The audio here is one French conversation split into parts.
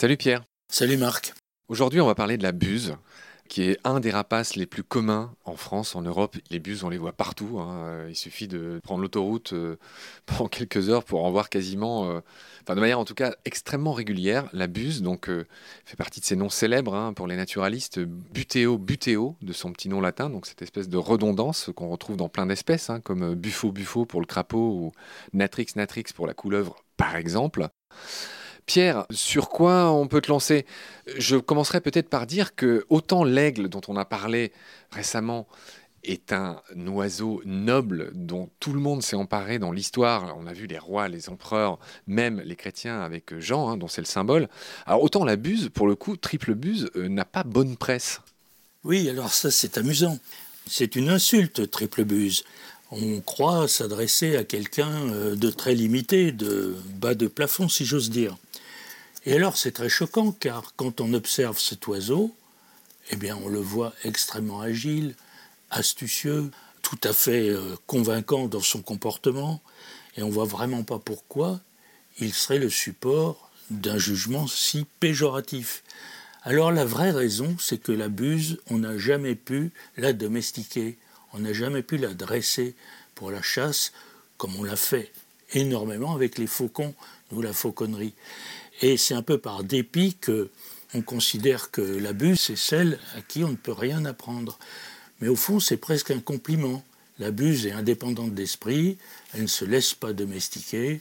Salut Pierre. Salut Marc. Aujourd'hui, on va parler de la buse, qui est un des rapaces les plus communs en France, en Europe. Les buses, on les voit partout. hein. Il suffit de prendre l'autoroute euh, pendant quelques heures pour en voir quasiment, euh, enfin de manière en tout cas extrêmement régulière. La buse, donc, euh, fait partie de ces noms célèbres hein, pour les naturalistes. Buteo, buteo, de son petit nom latin, donc cette espèce de redondance qu'on retrouve dans plein d'espèces, hein, comme buffo, buffo pour le crapaud ou natrix, natrix pour la couleuvre, par exemple. Pierre, sur quoi on peut te lancer? Je commencerai peut-être par dire que autant l'aigle dont on a parlé récemment est un oiseau noble dont tout le monde s'est emparé dans l'histoire. On a vu les rois, les empereurs, même les chrétiens avec Jean, hein, dont c'est le symbole. Autant la buse, pour le coup, triple buse, euh, n'a pas bonne presse. Oui, alors ça c'est amusant. C'est une insulte, triple buse. On croit s'adresser à quelqu'un euh, de très limité, de bas de plafond, si j'ose dire. Et alors c'est très choquant, car quand on observe cet oiseau, eh bien on le voit extrêmement agile, astucieux, tout à fait euh, convaincant dans son comportement, et on voit vraiment pas pourquoi il serait le support d'un jugement si péjoratif. Alors la vraie raison, c'est que la buse, on n'a jamais pu la domestiquer, on n'a jamais pu la dresser pour la chasse, comme on l'a fait énormément avec les faucons ou la fauconnerie. Et c'est un peu par dépit que on considère que la c'est celle à qui on ne peut rien apprendre. Mais au fond, c'est presque un compliment. La buse est indépendante d'esprit, elle ne se laisse pas domestiquer,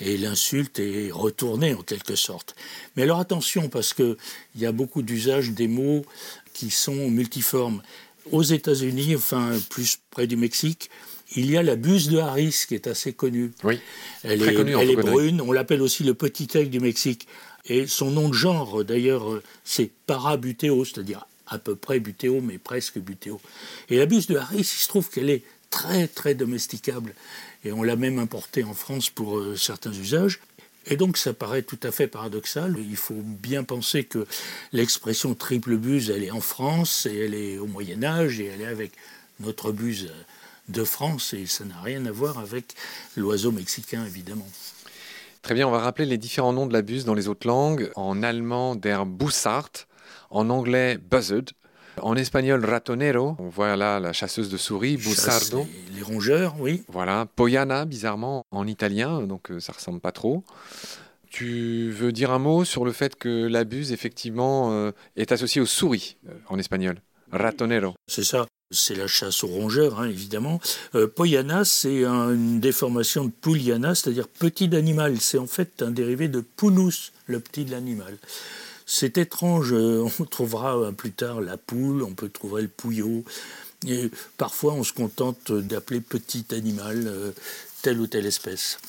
et l'insulte est retournée en quelque sorte. Mais alors attention, parce qu'il y a beaucoup d'usages des mots qui sont multiformes. Aux États-Unis, enfin plus près du Mexique, il y a la buse de Harris qui est assez connue. Oui, Elle très est, connue elle est brune, on l'appelle aussi le petit aigle du Mexique. Et son nom de genre, d'ailleurs, c'est Parabuteo, c'est-à-dire à peu près butéo, mais presque butéo. Et la buse de Harris, il se trouve qu'elle est très, très domesticable. Et on l'a même importée en France pour euh, certains usages. Et donc ça paraît tout à fait paradoxal. Il faut bien penser que l'expression triple buse, elle est en France, et elle est au Moyen Âge, et elle est avec notre buse de France, et ça n'a rien à voir avec l'oiseau mexicain, évidemment. Très bien, on va rappeler les différents noms de la buse dans les autres langues. En allemand, der Bussard. En anglais, buzzard. En espagnol, ratonero. On voit là la chasseuse de souris, bussardo. Les, les rongeurs, oui. Voilà, Poyana, bizarrement, en italien, donc euh, ça ressemble pas trop. Tu veux dire un mot sur le fait que la buse, effectivement, euh, est associée aux souris euh, en espagnol? Ratonero. C'est ça. C'est la chasse aux rongeurs, hein, évidemment. Euh, Poyana, c'est un- une déformation de Pouliana, c'est-à-dire petit d'animal. C'est en fait un dérivé de Punus, le petit de l'animal. C'est étrange, euh, on trouvera euh, plus tard la poule, on peut trouver le pouillot. Parfois, on se contente d'appeler petit animal telle ou telle espèce.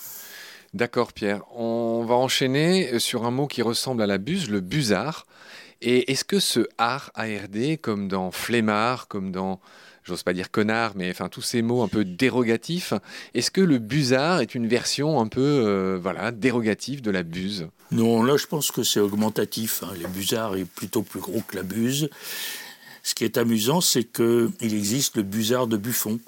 D'accord, Pierre. On va enchaîner sur un mot qui ressemble à la buse, le busard. Et est-ce que ce art, ARD, comme dans flemmard, comme dans, j'ose pas dire connard, mais enfin tous ces mots un peu dérogatifs, est-ce que le busard est une version un peu, euh, voilà, dérogative de la buse? Non, là, je pense que c'est augmentatif. hein. Les busards est plutôt plus gros que la buse. Ce qui est amusant, c'est qu'il existe le busard de Buffon.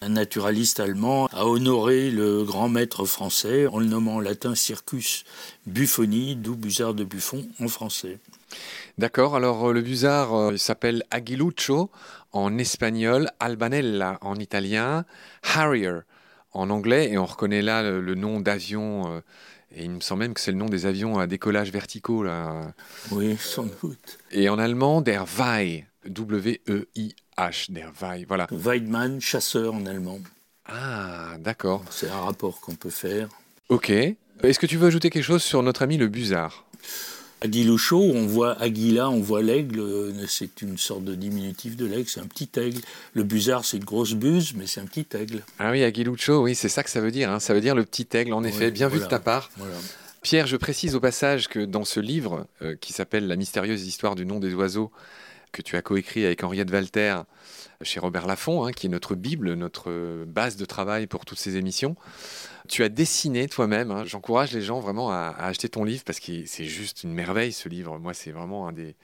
Un naturaliste allemand a honoré le grand maître français en le nommant en latin Circus Buffoni, d'où busard de Buffon en français. D'accord, alors euh, le busard euh, il s'appelle aguilucho en espagnol, albanella en italien, harrier en anglais, et on reconnaît là le, le nom d'avion, euh, et il me semble même que c'est le nom des avions à décollage verticaux, là. Oui, sans doute. Et en allemand, der Weih, W-E-I-H, der Weih, voilà. Weidmann, chasseur en allemand. Ah, d'accord, C'est un rapport qu'on peut faire. ok. Est-ce que tu veux ajouter quelque chose sur notre ami le busard Aguilucho, on voit Aguila, on voit l'aigle, euh, c'est une sorte de diminutif de l'aigle, c'est un petit aigle. Le busard, c'est une grosse buse, mais c'est un petit aigle. Ah oui, aguilucho, oui, c'est ça que ça veut dire, hein. ça veut dire le petit aigle, en effet, Oui, bien vu de ta part. Voilà. Pierre, je précise au passage que dans ce livre, euh, qui s'appelle La mystérieuse histoire du nom des oiseaux, que tu as coécrit avec Henriette Walter chez Robert Laffont, hein, qui est notre Bible, notre euh, base de travail pour toutes ces émissions, tu as dessiné toi-même. hein. J'encourage les gens vraiment à acheter ton livre parce que c'est juste une merveille ce livre. Moi, c'est vraiment un des,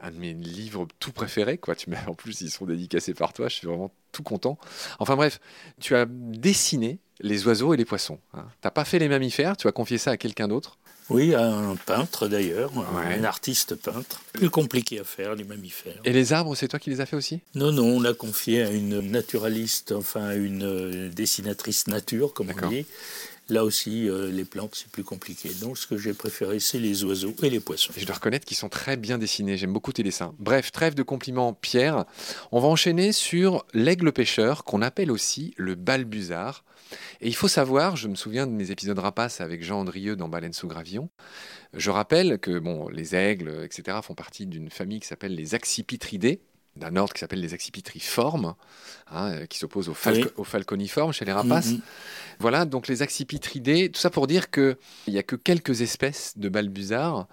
un de mes livres tout préférés, quoi. Tu en plus, ils sont dédicacés par toi. Je suis vraiment tout content. Enfin bref, tu as dessiné les oiseaux et les poissons. Hein. Tu n'as pas fait les mammifères. Tu as confié ça à quelqu'un d'autre? Oui, un peintre d'ailleurs, un artiste peintre. Plus compliqué à faire, les mammifères. Et les arbres, c'est toi qui les as fait aussi? Non, non, on l'a confié à une naturaliste, enfin à une euh, dessinatrice nature, comme on dit. Là aussi, euh, les plantes, c'est plus compliqué. Donc, ce que j'ai préféré, c'est les oiseaux et les poissons. je dois reconnaître qu'ils sont très bien dessinés. J'aime beaucoup tes dessins. Bref, trêve de compliments, Pierre. On va enchaîner sur l'aigle pêcheur, qu'on appelle aussi le balbuzard. Et il faut savoir, je me souviens de mes épisodes rapaces avec Jean Andrieux dans Baleine sous gravillon. Je rappelle que bon, les aigles, etc., font partie d'une famille qui s'appelle les accipitridés d'un ordre qui s'appelle les accipitriformes, hein, euh, qui s'oppose aux, falconiformes chez les rapaces. Mm-hmm. Voilà, donc les accipitridés, tout ça pour dire qu'il n'y a que quelques espèces de balbuzards,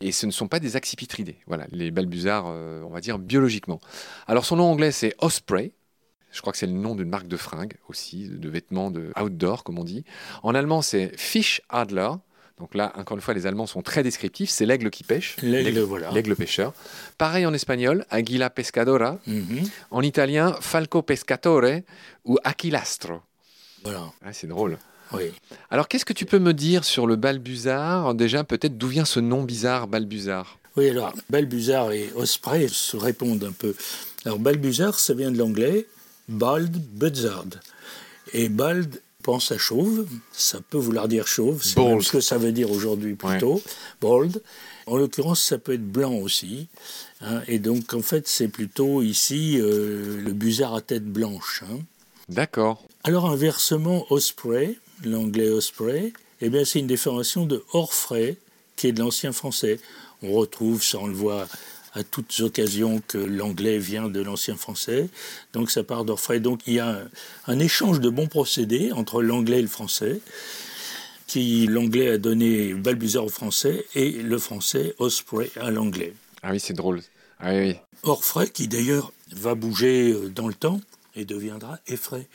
et ce ne sont pas des accipitridés. Voilà, les balbuzards, euh, on va dire biologiquement. Alors son nom anglais c'est Osprey, je crois que c'est le nom d'une marque de fringues aussi, de vêtements de outdoor comme on dit. En allemand c'est Fish Adler, donc là, encore une fois, les Allemands sont très descriptifs. C'est l'aigle qui pêche. L'aigle, voilà. L'aigle pêcheur. Pareil en espagnol, Aguila pescadora. Mhm. En italien, Falco pescatore ou Aquilastro. Voilà. Ah, c'est drôle. Oui. Alors, qu'est-ce que tu peux me dire sur le balbuzard? Déjà, peut-être d'où vient ce nom bizarre, balbuzard? Oui, alors, balbuzard et osprey se répondent un peu. Alors, balbuzard, ça vient de l'anglais bald buzzard. Et bald pense à chauve, ça peut vouloir dire chauve, c'est ce que ça veut dire aujourd'hui plutôt, bold. En l'occurrence, ça peut être blanc aussi. Hein, et donc, en fait, c'est plutôt ici euh, le busard à tête blanche. Hein. D'accord. Alors, inversement, osprey, l'anglais osprey, eh bien, c'est une déformation de orfray, qui est de l'ancien français. On retrouve ça, on le voit à toutes occasions que l'anglais vient de l'ancien français. Donc ça part d'Orfray. Donc il y a un, échange de bons procédés entre l'anglais et le français, qui l'anglais a donné Balbuzard au français et le français Osprey à l'anglais. Ah oui, c'est drôle. Ah oui, Orfray qui d'ailleurs va bouger euh, dans le temps et deviendra Effray.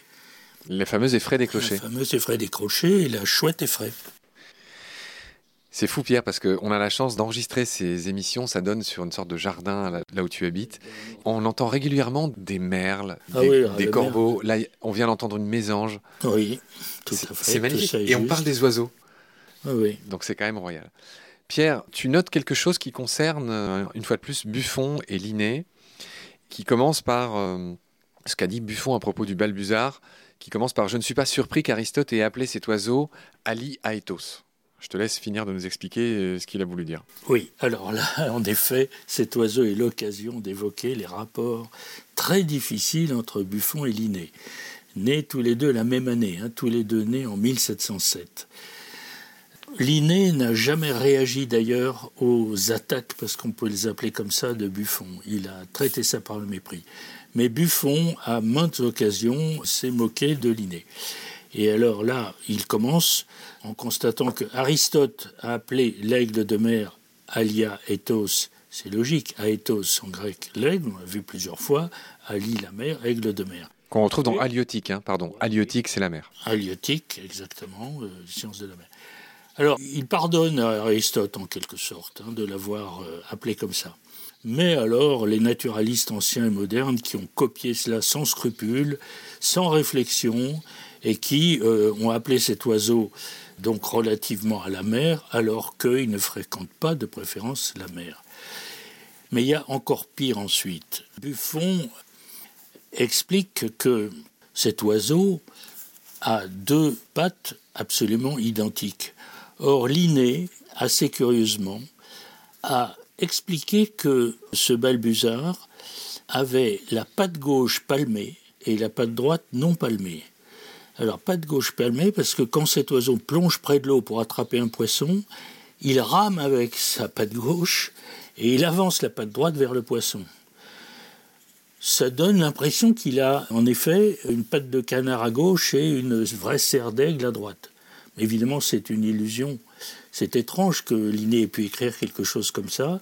Les fameux effraie des clochers. Les fameux effraie des clochers et la chouette effraie. C'est fou Pierre parce qu'on a la chance d'enregistrer ces émissions, ça donne sur une sorte de jardin là où tu habites. On entend régulièrement des merles, ah des, ah, corbeaux. Là, on vient d'entendre une mésange. Oui, tout à fait. C'est magnifique. Et on parle des oiseaux. Ah oui. Donc c'est quand même royal. Pierre, tu notes quelque chose qui concerne, euh, une fois de plus, Buffon et Linné, qui commence par euh, ce qu'a dit Buffon à propos du balbuzard, qui commence par Je ne suis pas surpris qu'Aristote ait appelé cet oiseau Ali Aetos. Je te laisse finir de nous expliquer euh, ce qu'il a voulu dire. Oui, alors là, en effet, cet oiseau est l'occasion d'évoquer les rapports très difficiles entre Buffon et Linné. Nés tous les deux la même année, hein, tous les deux nés en 1707. Linné n'a jamais réagi d'ailleurs aux attaques, parce qu'on peut les appeler comme ça, de Buffon. Il a traité ça par le mépris. Mais Buffon, à maintes occasions, s'est moqué de Linné. Et alors là, il commence en constatant que Aristote a appelé l'aigle de mer alia ethos. C'est logique, aethos en grec l'aigle, on l'a vu plusieurs fois, ali la mer, aigle de mer. Qu'on retrouve dans Aliotique, hein, pardon. Aliotique, c'est la mer. Aliotique, exactement, euh, science de la mer. Alors, il pardonne à Aristote en quelque sorte hein, de l'avoir euh, appelé comme ça. Mais alors, les naturalistes anciens et modernes qui ont copié cela sans scrupule, sans réflexion, et qui euh, ont appelé cet oiseau donc relativement à la mer, alors qu'il ne fréquente pas de préférence la mer. Mais il y a encore pire ensuite. Buffon explique que cet oiseau a deux pattes absolument identiques. Or, Linné, assez curieusement, a expliqué que ce balbuzard avait la patte gauche palmée et la patte droite non palmée. Alors, pas de gauche palmée, parce que quand cet oiseau plonge près de l'eau pour attraper un poisson, il rame avec sa patte gauche et il avance la patte droite vers le poisson. Ça donne l'impression qu'il a en effet une patte de canard à gauche et une vraie serre d'aigle à droite. Évidemment, c'est une illusion. C'est étrange que Linné ait pu écrire quelque chose comme ça.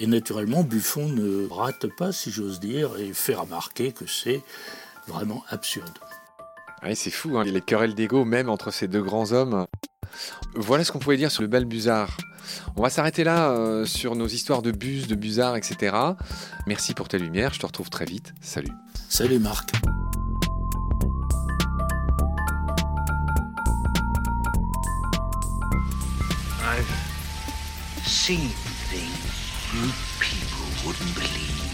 Et naturellement, Buffon ne rate pas, si j'ose dire, et fait remarquer que c'est vraiment absurde. Ah c'est fou, hein, les querelles d'ego même entre ces deux grands hommes. Voilà ce qu'on pouvait dire sur le Balbuzard. On va s'arrêter là euh, sur nos histoires de bus, de busards, etc. Merci pour tes lumières. Je te retrouve très vite. Salut. Salut Marc. seeing things group people wouldn't believe.